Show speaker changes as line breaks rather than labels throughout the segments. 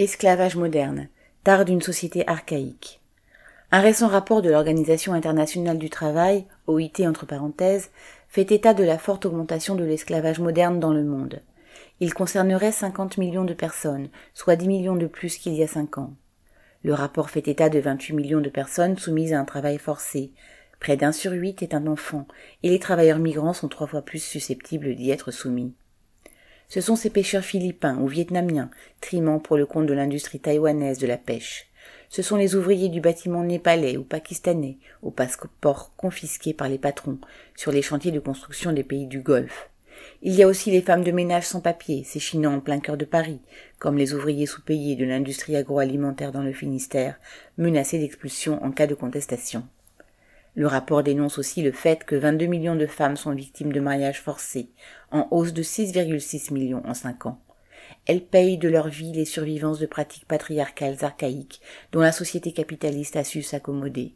Esclavage moderne, tard d'une société archaïque. Un récent rapport de l'Organisation internationale du travail, OIT entre parenthèses, fait état de la forte augmentation de l'esclavage moderne dans le monde. Il concernerait 50 millions de personnes, soit 10 millions de plus qu'il y a cinq ans. Le rapport fait état de 28 millions de personnes soumises à un travail forcé. Près d'un sur huit est un enfant, et les travailleurs migrants sont trois fois plus susceptibles d'y être soumis. Ce sont ces pêcheurs philippins ou vietnamiens, trimant pour le compte de l'industrie taïwanaise de la pêche. Ce sont les ouvriers du bâtiment népalais ou pakistanais, aux passeports confisqués par les patrons, sur les chantiers de construction des pays du Golfe. Il y a aussi les femmes de ménage sans papier, s'échinant en plein cœur de Paris, comme les ouvriers sous-payés de l'industrie agroalimentaire dans le Finistère, menacés d'expulsion en cas de contestation. Le rapport dénonce aussi le fait que 22 millions de femmes sont victimes de mariages forcés, en hausse de 6,6 millions en cinq ans. Elles payent de leur vie les survivances de pratiques patriarcales archaïques dont la société capitaliste a su s'accommoder.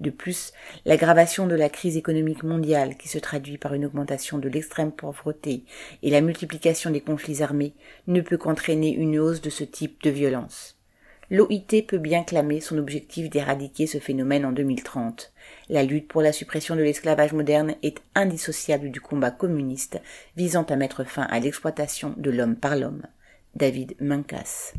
De plus, l'aggravation de la crise économique mondiale qui se traduit par une augmentation de l'extrême pauvreté et la multiplication des conflits armés ne peut qu'entraîner une hausse de ce type de violence. L'OIT peut bien clamer son objectif d'éradiquer ce phénomène en 2030. La lutte pour la suppression de l'esclavage moderne est indissociable du combat communiste visant à mettre fin à l'exploitation de l'homme par l'homme. David Mancas.